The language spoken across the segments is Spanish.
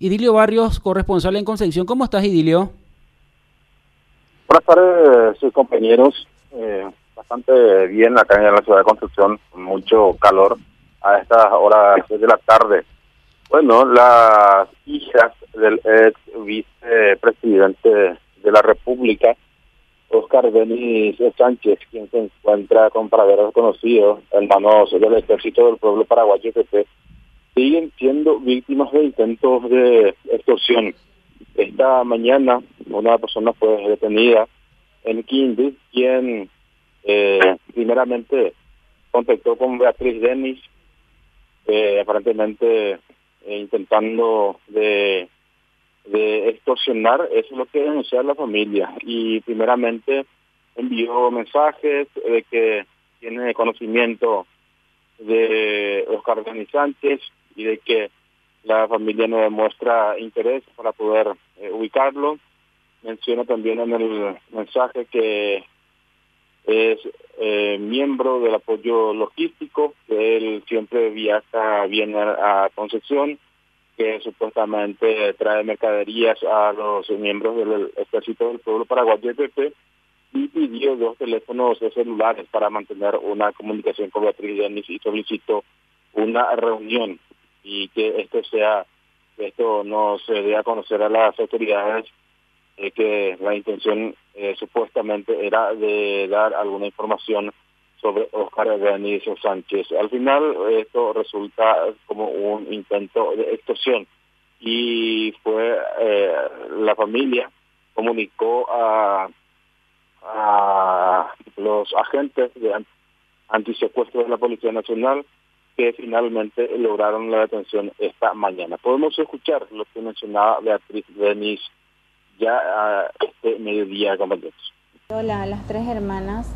Idilio Barrios, corresponsal en Concepción. ¿Cómo estás, Idilio? Buenas tardes, compañeros. Eh, bastante bien acá en la ciudad de Concepción, mucho calor a estas horas de la tarde. Bueno, las hijas del ex vicepresidente de la República, Oscar Denis Sánchez, quien se encuentra con paraderos conocidos, hermanos del Ejército del Pueblo Paraguayo, que siguen siendo víctimas de intentos de extorsión. Esta mañana una persona fue detenida en Quindío, quien eh, primeramente contactó con Beatriz Denis, eh, aparentemente eh, intentando de, extorsionar, eso es lo que denuncia la familia. Y primeramente envió mensajes de que tiene conocimiento de Oscar Denis y de que la familia no demuestra interés para poder ubicarlo. Menciona también en el mensaje que es eh, miembro del apoyo logístico, que él siempre viaja, viene a, Concepción, que supuestamente trae mercaderías a los miembros del Ejército del Pueblo Paraguayo EPP y pidió dos teléfonos celulares para mantener una comunicación con Beatriz Denis y solicitó una reunión y que esto sea, esto no se dé a conocer a las autoridades eh, que la intención eh, supuestamente era de dar alguna información sobre Oscar Benicio Sánchez. Al final esto resulta como un intento de extorsión y fue eh, la familia comunicó a, a los agentes de antisecuestro de la Policía Nacional que finalmente lograron la detención esta mañana. Podemos escuchar lo que mencionaba Beatriz Denis ya a este mediodía, compañeros. Hola, las tres hermanas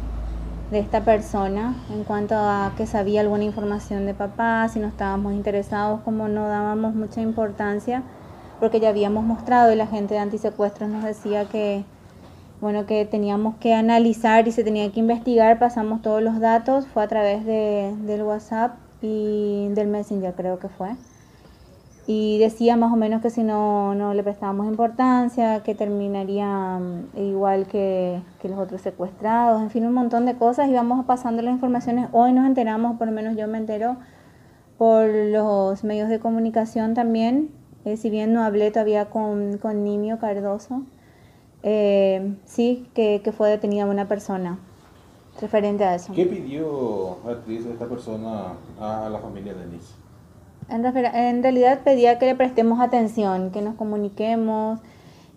de esta persona en cuanto a que sabía alguna información de papá, si no estábamos interesados, como no dábamos mucha importancia, porque ya habíamos mostrado y la gente de antisecuestros nos decía que bueno que teníamos que analizar y se tenía que investigar, pasamos todos los datos, fue a través de, del WhatsApp y del Messenger creo que fue. Y decía más o menos que si no, no le prestábamos importancia, que terminaría mm, igual que, que, los otros secuestrados, en fin, un montón de cosas, y vamos pasando las informaciones. Hoy nos enteramos, por lo menos yo me entero, por los medios de comunicación también, eh, si bien no hablé todavía con, con Nimio Cardoso, eh, sí, que, que, fue detenida una persona referente a eso. ¿Qué pidió actriz esta persona a la familia de Denise? En, realidad pedía que le prestemos atención, que nos comuniquemos,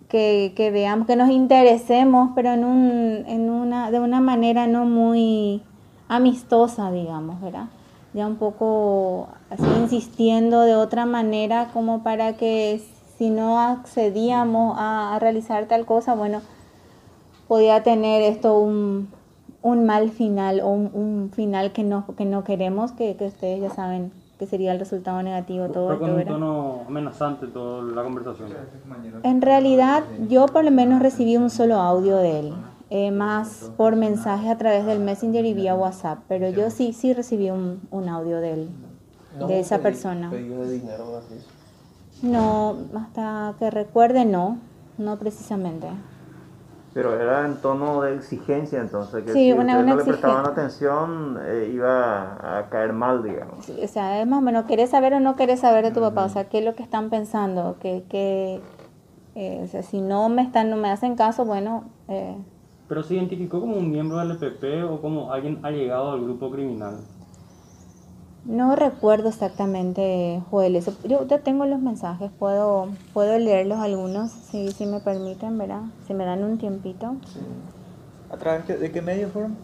que, que, veamos, que nos interesemos, pero en, un, en una, de una manera no muy amistosa, digamos, ¿verdad? Ya un poco así insistiendo de otra manera como para que si no accedíamos a, realizar tal cosa, bueno, podía tener esto un, un mal final o un, un, final que no, que no queremos, que, que ustedes ya saben que sería el resultado negativo todo esto. con un tono amenazante toda la conversación. En realidad, yo por lo menos recibí un solo audio de él, eh, más por mensaje a través del Messenger y vía WhatsApp, pero yo sí, sí recibí un, un audio de él, de esa persona. de dinero? No, hasta que recuerde, no, no precisamente. Pero era en tono de exigencia, entonces, que sí, si una, no le prestaban atención, eh, iba a caer mal, digamos. o sea, es más o menos, ¿querés saber o no querés saber de tu papá? O sea, ¿qué es lo que están pensando? que que eh, o sea, si no me están no me hacen caso, bueno... Eh. ¿Pero se identificó como un miembro del EPP o como alguien ha llegado al grupo criminal? No recuerdo exactamente, Joel, eso. Yo ya tengo los mensajes, puedo, puedo leerlos algunos, si, si me permiten, ¿verdad? Si me dan un tiempito. Sí. ¿A través de qué medio fueron?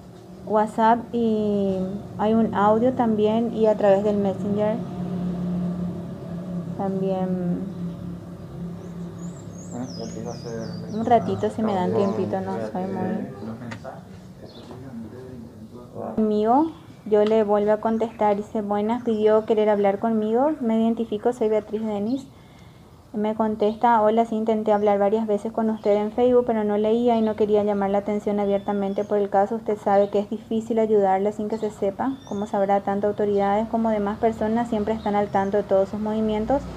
WhatsApp y hay un audio también y a través del Messenger también. un ratito si me dan tiempito, no soy muy... Conmigo yo le vuelvo a contestar, dice, buenas, pidió querer hablar conmigo, me identifico, soy Beatriz Denis. Me contesta, hola, sí intenté hablar varias veces con usted en Facebook, pero no leía y no quería llamar la atención abiertamente por el caso. Usted sabe que es difícil ayudarla sin que se sepa. Como sabrá, tanto autoridades como demás personas siempre están al tanto de todos sus movimientos.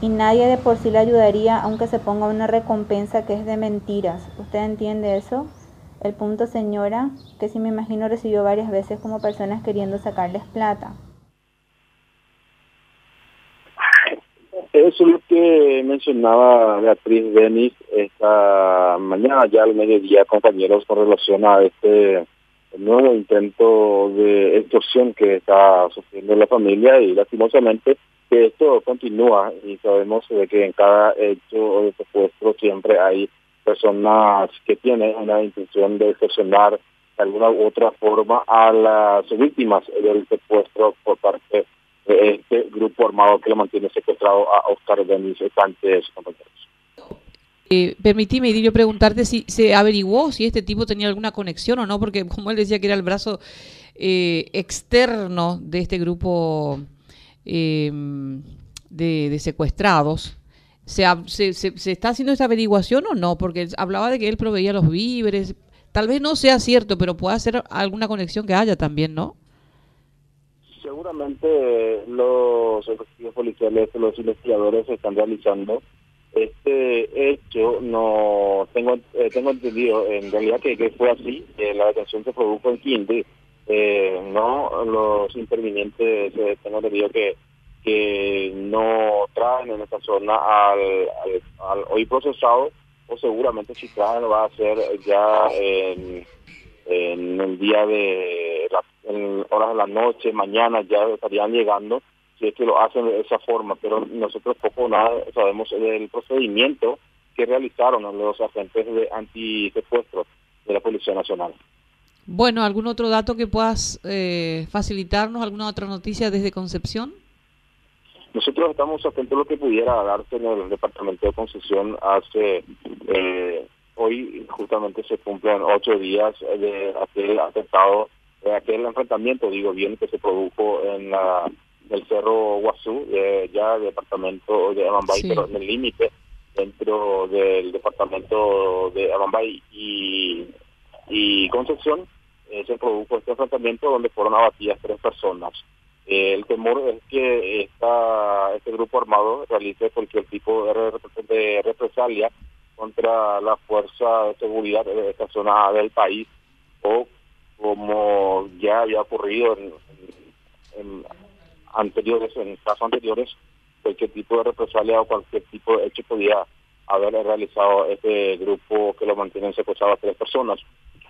y nadie de por sí le ayudaría aunque se ponga una recompensa que es de mentiras. ¿Usted entiende eso? El punto, señora, que sí me imagino recibió varias veces como personas queriendo sacarles plata. Eso es lo que mencionaba Beatriz Denis esta mañana, ya al mediodía, compañeros, con relación a este nuevo intento de extorsión que está sufriendo la familia y lastimosamente que esto continúa y sabemos de que en cada hecho de secuestro siempre hay personas que tienen una intención de extorsionar de alguna u otra forma a las víctimas del secuestro por parte de este grupo armado que lo mantiene secuestrado a Oscar Denis Sánchez, compañeros. Eh, permitime, Idilio, preguntarte si se averiguó si este tipo tenía alguna conexión o no, porque como él decía que era el brazo eh, externo de este grupo eh, de, de, secuestrados, ¿se, se, se, está haciendo esta averiguación o no? Porque hablaba de que él proveía los víveres, tal vez no sea cierto, pero puede ser alguna conexión que haya también, ¿no? Seguramente los efectivos policiales, los investigadores están realizando este hecho no tengo eh, tengo entendido en realidad que, que fue así que la detención se produjo en Quinde eh, no los intervinientes eh, tengo entendido que que no traen en esta zona al, hoy procesado o seguramente si traen va a ser ya en, el día de la, horas de la noche mañana ya estarían llegando si es que lo hacen de esa forma, pero nosotros poco nada sabemos del procedimiento que realizaron los agentes de antisecuestro de la Policía Nacional. Bueno, ¿algún otro dato que puedas eh, facilitarnos? ¿Alguna otra noticia desde Concepción? Nosotros estamos atentos a lo que pudiera darse en el Departamento de Concepción hace... Eh, hoy justamente se cumplen ocho días de aquel atentado, de aquel enfrentamiento, digo bien, que se produjo en la del Cerro Guazú, eh, ya departamento de Amambay, sí. pero en el límite dentro del departamento de Amambay y, y Concepción, eh, se produjo este enfrentamiento donde fueron abatidas tres personas. Eh, el temor es que este grupo armado realice cualquier tipo de, represalia contra la fuerza de seguridad de esta zona del país o como ya había ocurrido en, en anteriores, en casos anteriores, cualquier tipo de represalia o cualquier tipo de hecho podía haber realizado este grupo que lo mantienen secuestrado a tres personas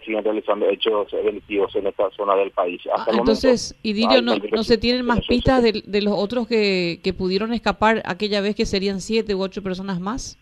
siguen realizando hechos delictivos en esta zona del país. Hasta ah, entonces, momento, Idilio, no, no se tienen más pistas de, de, los otros que, que pudieron escapar aquella vez que serían siete u ocho personas más?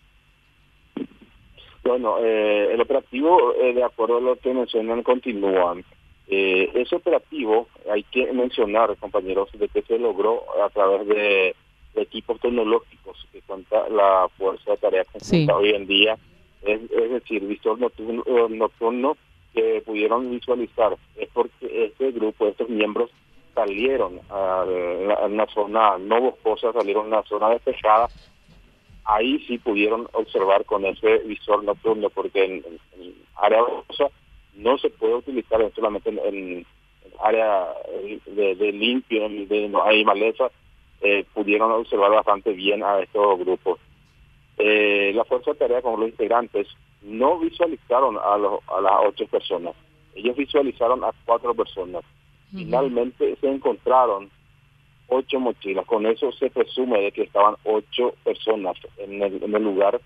Bueno, eh, el operativo, eh, de acuerdo a lo que mencionan, continúan. Eh, ese operativo, hay que mencionar, compañeros, de que se logró a través de, de equipos tecnológicos que cuenta la Fuerza de Tarea Conjunta sí. hoy en día, es, es decir, visor nocturno, nocturno que pudieron visualizar, es porque este grupo, estos miembros salieron a, la, a una zona no boscosa, salieron a una zona despejada, ahí sí pudieron observar con ese visor nocturno, porque en, área boscosa no se puede utilizar solamente en, en área de, de limpio, de no hay maleza, eh, pudieron observar bastante bien a estos grupos. Eh, la fuerza de tarea con los integrantes no visualizaron a, los, a las ocho personas, ellos visualizaron a cuatro personas. Uh -huh. Finalmente se encontraron ocho mochilas, con eso se presume de que estaban ocho personas en el, en el lugar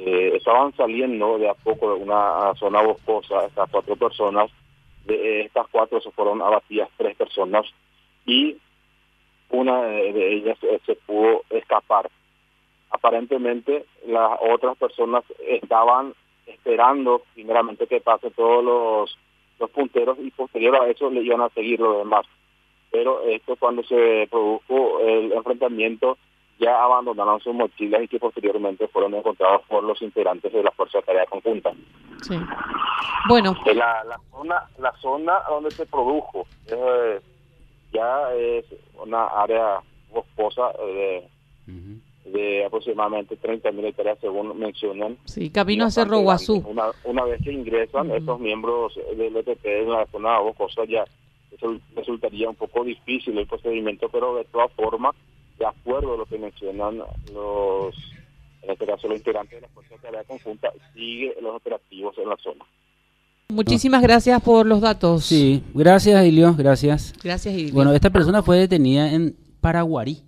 eh, estaban saliendo de a poco de una zona boscosa estas cuatro personas, de estas cuatro se fueron abatidas tres personas y una de ellas eh, se pudo escapar. Aparentemente las otras personas estaban esperando primeramente que pase todos los, los punteros y posterior a eso le iban a seguir los demás. Pero esto cuando se produjo el enfrentamiento ya abandonaron sus mochilas y que posteriormente fueron encontrados por los integrantes de la Fuerza de Tarea Conjunta. Sí. Bueno. La, la, zona, la zona donde se produjo eh, ya es una área boscosa de, uh -huh. De aproximadamente 30 mil hectáreas según mencionan. Sí, camino a Cerro Guazú. Una, una vez que ingresan uh -huh. estos miembros del ETP en la zona boscosa ya eso resultaría un poco difícil el procedimiento, pero de todas formas de acuerdo a lo que mencionan los, en este caso, los integrantes de la Fuerza de Tarea Conjunta, sigue los operativos en la zona. Muchísimas gracias por los datos. Sí, gracias, Idilio, gracias. Gracias, Idilio. Bueno, esta persona fue detenida en Paraguarí.